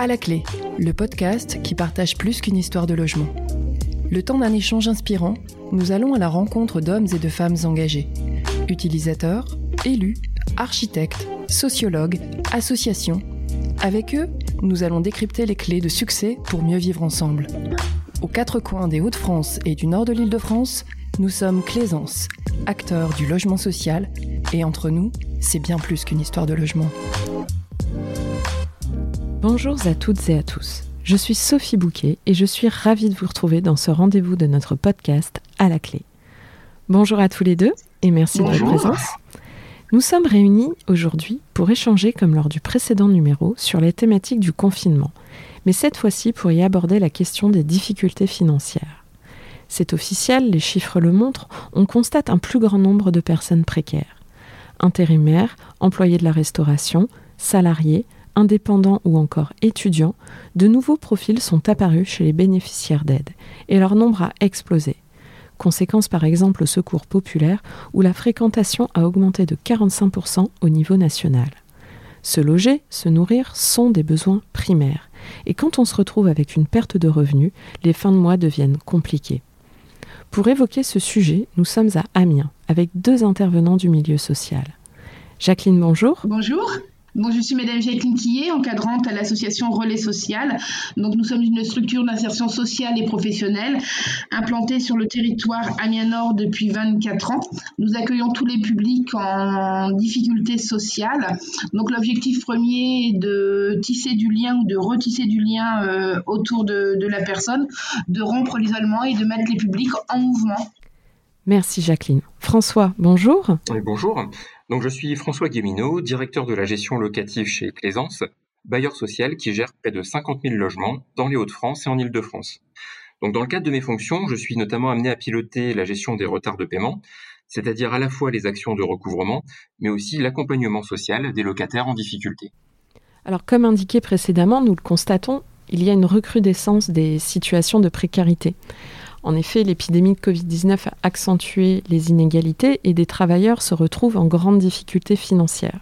À la clé, le podcast qui partage plus qu'une histoire de logement. Le temps d'un échange inspirant, nous allons à la rencontre d'hommes et de femmes engagés. Utilisateurs, élus, architectes, sociologues, associations. Avec eux, nous allons décrypter les clés de succès pour mieux vivre ensemble. Aux quatre coins des Hauts-de-France et du nord de l'Île-de-France, nous sommes Claisance, acteurs du logement social, et entre nous, c'est bien plus qu'une histoire de logement. Bonjour à toutes et à tous. Je suis Sophie Bouquet et je suis ravie de vous retrouver dans ce rendez-vous de notre podcast À la clé. Bonjour à tous les deux et merci de votre présence. Nous sommes réunis aujourd'hui pour échanger comme lors du précédent numéro sur les thématiques du confinement, mais cette fois-ci pour y aborder la question des difficultés financières. C'est officiel, les chiffres le montrent, on constate un plus grand nombre de personnes précaires. Intérimaires, employés de la restauration, salariés, indépendants ou encore étudiants, de nouveaux profils sont apparus chez les bénéficiaires d'aide et leur nombre a explosé. Conséquence par exemple au secours populaire où la fréquentation a augmenté de 45% au niveau national. Se loger, se nourrir sont des besoins primaires. Et quand on se retrouve avec une perte de revenus, les fins de mois deviennent compliquées. Pour évoquer ce sujet, nous sommes à Amiens avec deux intervenants du milieu social. Jacqueline, bonjour. Bonjour. Bon, je suis Madame Jacqueline Quillet, encadrante à l'association Relais Social. Donc, nous sommes une structure d'insertion sociale et professionnelle implantée sur le territoire Amiens Nord depuis 24 ans. Nous accueillons tous les publics en difficulté sociale. Donc, l'objectif premier est de tisser du lien ou de retisser du lien euh, autour de, de la personne, de rompre l'isolement et de mettre les publics en mouvement. Merci Jacqueline. François, bonjour. Oui, bonjour. Donc, je suis François Guémineau, directeur de la gestion locative chez Claisance, bailleur social qui gère près de 50 000 logements dans les Hauts-de-France et en Île-de-France. Donc, dans le cadre de mes fonctions, je suis notamment amené à piloter la gestion des retards de paiement, c'est-à-dire à la fois les actions de recouvrement, mais aussi l'accompagnement social des locataires en difficulté. Alors, comme indiqué précédemment, nous le constatons, il y a une recrudescence des situations de précarité. En effet, l'épidémie de Covid-19 a accentué les inégalités et des travailleurs se retrouvent en grande difficulté financière.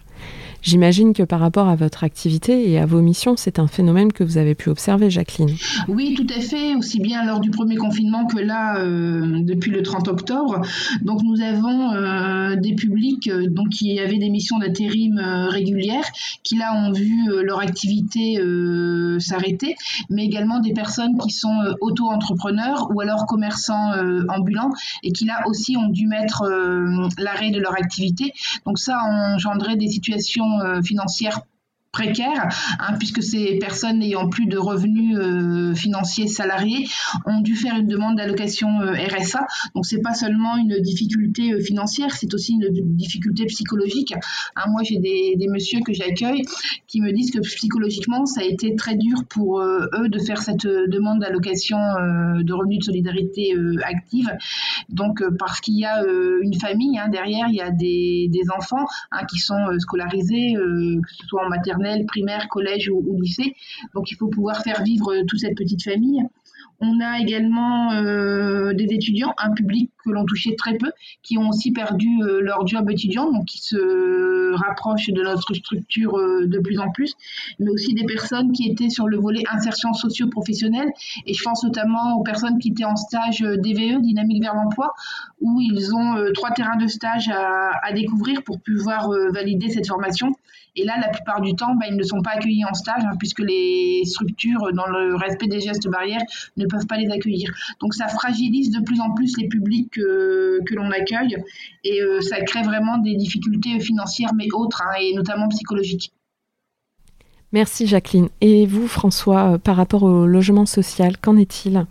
J'imagine que par rapport à votre activité et à vos missions, c'est un phénomène que vous avez pu observer, Jacqueline. Oui, tout à fait, aussi bien lors du premier confinement que là, euh, depuis le 30 octobre. Donc nous avons euh, des publics euh, donc, qui avaient des missions d'intérim régulières, qui là ont vu leur activité s'arrêter, mais également des personnes qui sont auto-entrepreneurs ou alors commerçants ambulants et qui là aussi ont dû mettre l'arrêt de leur activité. Donc ça a des situations euh, financière précaires, hein, puisque ces personnes n'ayant plus de revenus euh, financiers salariés ont dû faire une demande d'allocation euh, RSA. Donc c'est pas seulement une difficulté euh, financière, c'est aussi une difficulté psychologique. Hein, moi j'ai des, messieurs que j'accueille qui me disent que psychologiquement ça a été très dur pour eux de faire cette demande d'allocation de revenus de solidarité active. Donc parce qu'il y a une famille hein, derrière, il y a des, des enfants qui sont scolarisés, que ce soit en maternelle primaire, collège ou, lycée. Donc il faut pouvoir faire vivre toute cette petite famille. On a également euh, des étudiants, un public que l'on touchait très peu, qui ont aussi perdu euh, leur job étudiant, donc qui se rapprochent de notre structure euh, de plus en plus, mais aussi des personnes qui étaient sur le volet insertion socio-professionnelle, et je pense notamment aux personnes qui étaient en stage DVE, dynamique vers l'emploi, où ils ont euh, trois terrains de stage à, découvrir pour pouvoir euh, valider cette formation. Et là, la plupart du temps, bah, ils ne sont pas accueillis en stage, hein, puisque les structures, dans le respect des gestes barrières, ne peuvent pas les accueillir. Donc ça fragilise de plus en plus les publics que, l'on accueille, et euh, ça crée vraiment des difficultés financières, mais autres, hein, et notamment psychologiques. Merci Jacqueline. Et vous, François, par rapport au logement social, qu'en est-il?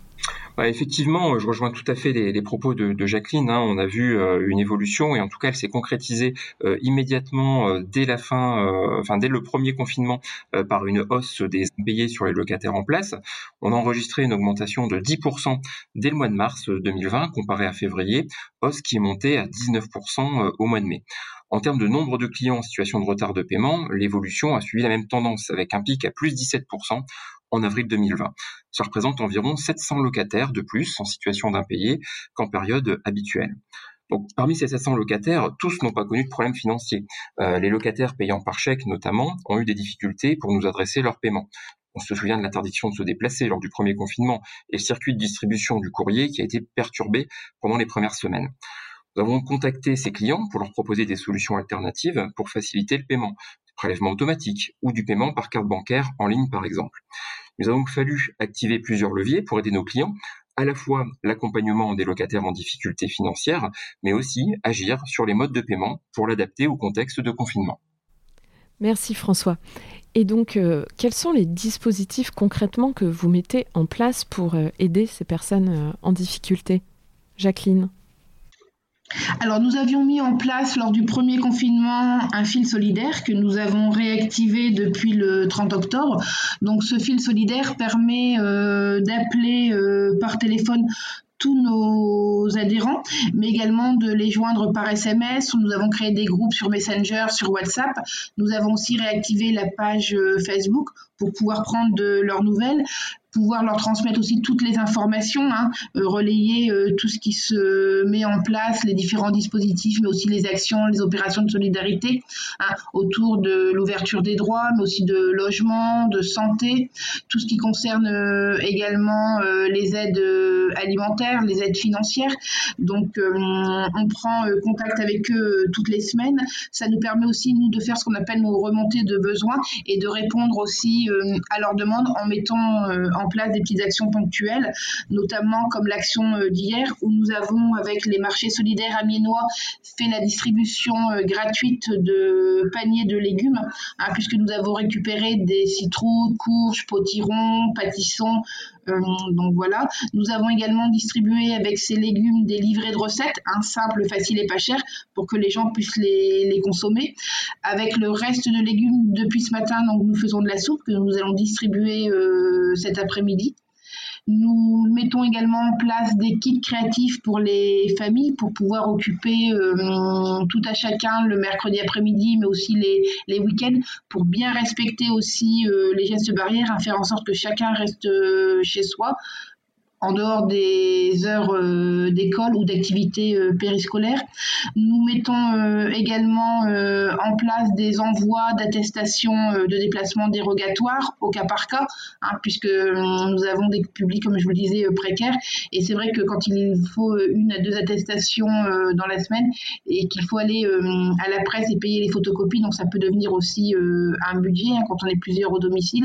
Bah, effectivement, je rejoins tout à fait les, propos de, Jacqueline. Hein. On a vu euh, une évolution et en tout cas, elle s'est concrétisée euh, immédiatement euh, dès la fin, euh, enfin dès le premier confinement, euh, par une hausse des impayés sur les locataires en place. On a enregistré une augmentation de 10% dès le mois de mars 2020 comparé à février, hausse qui est montée à 19% au mois de mai. En termes de nombre de clients en situation de retard de paiement, l'évolution a suivi la même tendance avec un pic à plus 17% en avril 2020. Ça représente environ 700 locataires de plus en situation d'impayé qu'en période habituelle. Donc, parmi ces 700 locataires, tous n'ont pas connu de problème financier. Euh, les locataires payant par chèque, notamment, ont eu des difficultés pour nous adresser leur paiement. On se souvient de l'interdiction de se déplacer lors du premier confinement et le circuit de distribution du courrier qui a été perturbé pendant les premières semaines. Nous avons contacté ces clients pour leur proposer des solutions alternatives pour faciliter le paiement, prélèvement automatique ou du paiement par carte bancaire en ligne par exemple. Nous a donc fallu activer plusieurs leviers pour aider nos clients, à la fois l'accompagnement des locataires en difficulté financière, mais aussi agir sur les modes de paiement pour l'adapter au contexte de confinement. Merci François. Et donc, euh, quels sont les dispositifs concrètement que vous mettez en place pour euh, aider ces personnes euh, en difficulté? Jacqueline? Alors, nous avions mis en place lors du premier confinement un fil solidaire que nous avons réactivé depuis le 30 octobre. Donc, ce fil solidaire permet d'appeler par téléphone tous nos adhérents, mais également de les joindre par SMS. Nous avons créé des groupes sur Messenger, sur WhatsApp. Nous avons aussi réactivé la page euh, Facebook pour pouvoir prendre de leurs nouvelles pouvoir leur transmettre aussi toutes les informations, hein, euh, relayer euh, tout ce qui se met en place, les différents dispositifs, mais aussi les actions, les opérations de solidarité hein, autour de l'ouverture des droits, mais aussi de logement, de santé, tout ce qui concerne euh, également les aides alimentaires, les aides financières. Donc, on prend contact avec eux toutes les semaines. Ça nous permet aussi, nous, de faire ce qu'on appelle nos remontées de besoins et de répondre aussi à leurs demandes en mettant en place des petites actions ponctuelles, notamment comme l'action euh, d'hier où nous avons, avec les marchés solidaires amiénois, fait la distribution euh, gratuite de paniers de légumes, hein, puisque nous avons récupéré des citrouilles, courges, potirons, pâtissons, donc voilà. Nous avons également distribué avec ces légumes des livrets de recettes, un simple, facile et pas cher, pour que les gens puissent les, les, consommer. Avec le reste de légumes depuis ce matin, donc nous faisons de la soupe que nous allons distribuer euh, cet après-midi. Nous mettons également en place des kits créatifs pour les familles pour pouvoir occuper euh, tout à chacun le mercredi après-midi, mais aussi les, week-ends, pour bien respecter aussi euh, les gestes barrières, à faire en sorte que chacun reste euh, chez soi en dehors des heures euh, d'école ou d'activités euh, périscolaires. Nous mettons euh, également en place des envois d'attestations de déplacement dérogatoires au cas par cas, hein, puisque nous avons des publics, comme je vous le disais, précaires. Et c'est vrai que quand il faut une à deux attestations dans la semaine et qu'il faut aller à la presse et payer les photocopies, donc ça peut devenir aussi un budget hein, quand on est plusieurs au domicile.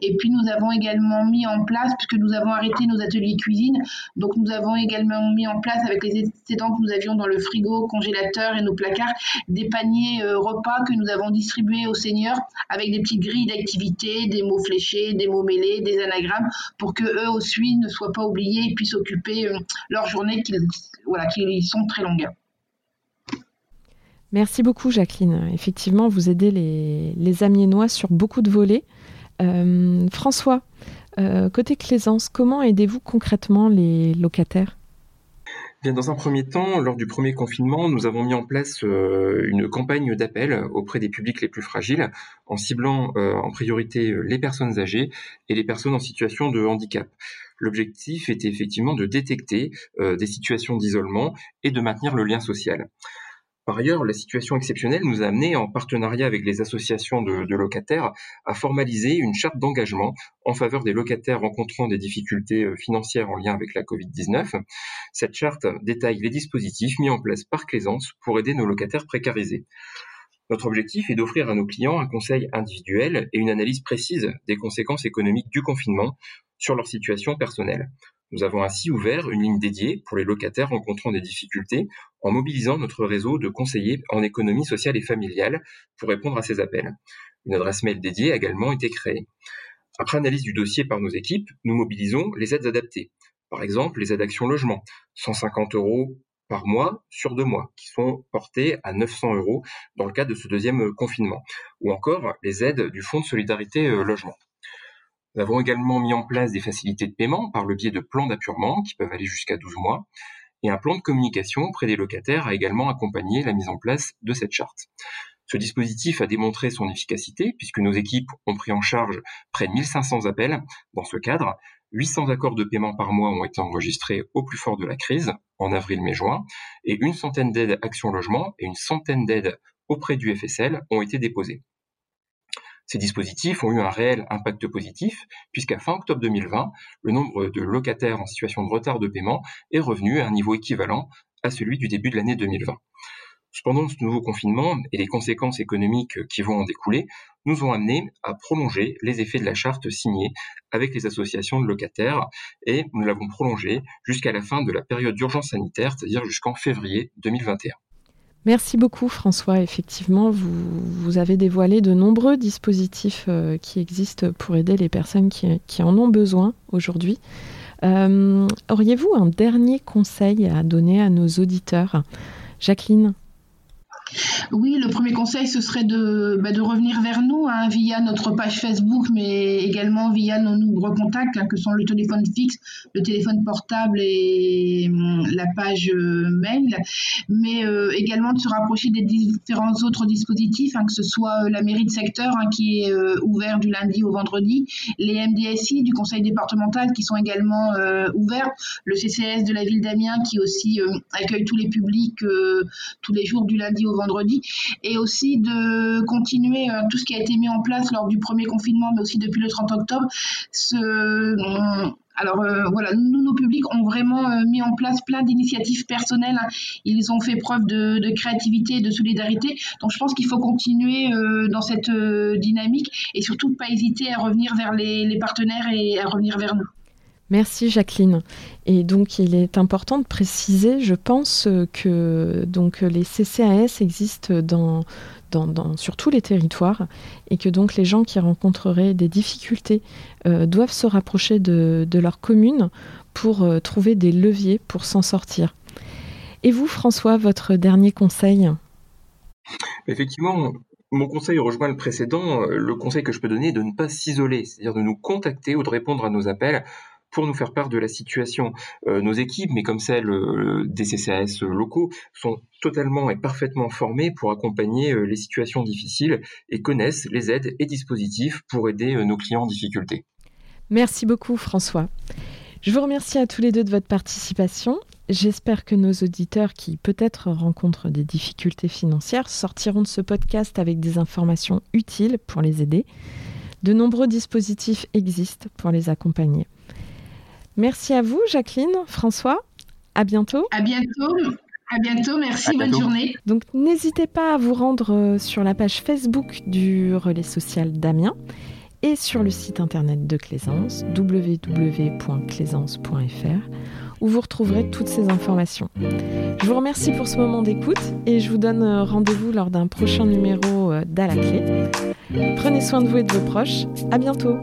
Et puis nous avons également mis en place, puisque nous avons arrêté nos ateliers cuisine. Donc nous avons également mis en place avec les excédents que nous avions dans le frigo, congélateur et nos placards, des paniers euh, repas que nous avons distribués aux seniors avec des petites grilles d'activité, des mots fléchés, des mots mêlés, des anagrammes pour que eux aussi ne soient pas oubliés et puissent occuper euh, leur journée qui, voilà, qui sont très longues. Merci beaucoup Jacqueline. Effectivement, vous aidez les, les Amiénois sur beaucoup de volets. Euh, François, euh, côté Claisance, comment aidez-vous concrètement les locataires? Bien, dans un premier temps, lors du premier confinement, nous avons mis en place euh, une campagne d'appel auprès des publics les plus fragiles, en ciblant euh, en priorité les personnes âgées et les personnes en situation de handicap. L'objectif était effectivement de détecter des situations d'isolement et de maintenir le lien social. Par ailleurs, la situation exceptionnelle nous a amené, en partenariat avec les associations de, locataires, à formaliser une charte d'engagement en faveur des locataires rencontrant des difficultés euh, financières en lien avec la Covid-19. Cette charte détaille les dispositifs mis en place par Claisance pour aider nos locataires précarisés. Notre objectif est d'offrir à nos clients un conseil individuel et une analyse précise des conséquences économiques du confinement sur leur situation personnelle. Nous avons ainsi ouvert une ligne dédiée pour les locataires rencontrant des difficultés en mobilisant notre réseau de conseillers en économie sociale et familiale pour répondre à ces appels. Une adresse mail dédiée a également été créée. Après analyse du dossier par nos équipes, nous mobilisons les aides adaptées. Par exemple, les aides Action Logement, 150 euros par mois sur deux mois, qui sont portées à 900 euros dans le cadre de ce deuxième confinement, ou encore les aides du Fonds de solidarité euh, logement. Nous avons également mis en place des facilités de paiement par le biais de plans d'appurement qui peuvent aller jusqu'à 12 mois. Et un plan de communication auprès des locataires a également accompagné la mise en place de cette charte. Ce dispositif a démontré son efficacité puisque nos équipes ont pris en charge près de 1500 appels. Dans ce cadre, 800 accords de paiement par mois ont été enregistrés au plus fort de la crise, en avril, mai, juin, et une centaine d'aides Action Logement et une centaine d'aides auprès du FSL ont été déposées. Ces dispositifs ont eu un réel impact positif, puisqu'à fin octobre 2020, le nombre de locataires en situation de retard de paiement est revenu à un niveau équivalent à celui du début de l'année 2020. Cependant, ce nouveau confinement et les conséquences économiques qui vont en découler nous ont amenés à prolonger les effets de la charte signée avec les associations de locataires et nous l'avons prolongé jusqu'à la fin de la période d'urgence sanitaire, c'est-à-dire jusqu'en février 2021. Merci beaucoup François. Effectivement, vous, avez dévoilé de nombreux dispositifs euh, qui existent pour aider les personnes qui, en ont besoin aujourd'hui. Euh, auriez-vous un dernier conseil à donner à nos auditeurs? Jacqueline? Oui, le premier conseil, ce serait de, bah, revenir vers nous hein, via notre page Facebook, mais également via nos nombreux contacts, hein, que sont le téléphone fixe, le téléphone portable et hum, la page euh, mail, mais euh, également de se rapprocher des différents autres dispositifs, hein, que ce soit euh, la mairie de secteur qui est ouvert du lundi au vendredi, les MDSI du conseil départemental qui sont également ouverts, le CCS de la ville d'Amiens qui aussi accueille tous les publics tous les jours du lundi au vendredi, et aussi de continuer euh, tout ce qui a été mis en place lors du premier confinement, mais aussi depuis le 30 octobre. Euh, alors euh, voilà, nous, nos publics ont vraiment mis en place plein d'initiatives personnelles. Ils ont fait preuve de, créativité et de solidarité. Donc je pense qu'il faut continuer dans cette dynamique et surtout pas hésiter à revenir vers les partenaires et à revenir vers nous. Merci Jacqueline. Et donc il est important de préciser, je pense, que donc les CCAS existent sur tous les territoires et que donc les gens qui rencontreraient des difficultés euh, doivent se rapprocher de, leur commune pour euh, trouver des leviers pour s'en sortir. Et vous, François, votre dernier conseil? Effectivement, mon conseil rejoint le précédent. Le conseil que je peux donner est de ne pas s'isoler, c'est-à-dire de nous contacter ou de répondre à nos appels pour nous faire part de la situation. Euh, nos équipes, mais comme celles euh, des CCAS locaux, sont totalement et parfaitement formées pour accompagner euh, les situations difficiles et connaissent les aides et dispositifs pour aider nos clients en difficulté. Merci beaucoup François. Je vous remercie à tous les deux de votre participation. J'espère que nos auditeurs qui peut-être rencontrent des difficultés financières sortiront de ce podcast avec des informations utiles pour les aider. De nombreux dispositifs existent pour les accompagner. Merci à vous, Jacqueline, François. À bientôt. À bientôt. À bientôt, merci, bonne journée. Donc n'hésitez pas à vous rendre euh, sur la page Facebook du Relais Social d'Amiens et sur le site internet de Claisance, www.claisance.fr, où vous retrouverez toutes ces informations. Je vous remercie pour ce moment d'écoute et je vous donne euh, rendez-vous lors d'un prochain numéro euh, d'À la clé. Prenez soin de vous et de vos proches. À bientôt.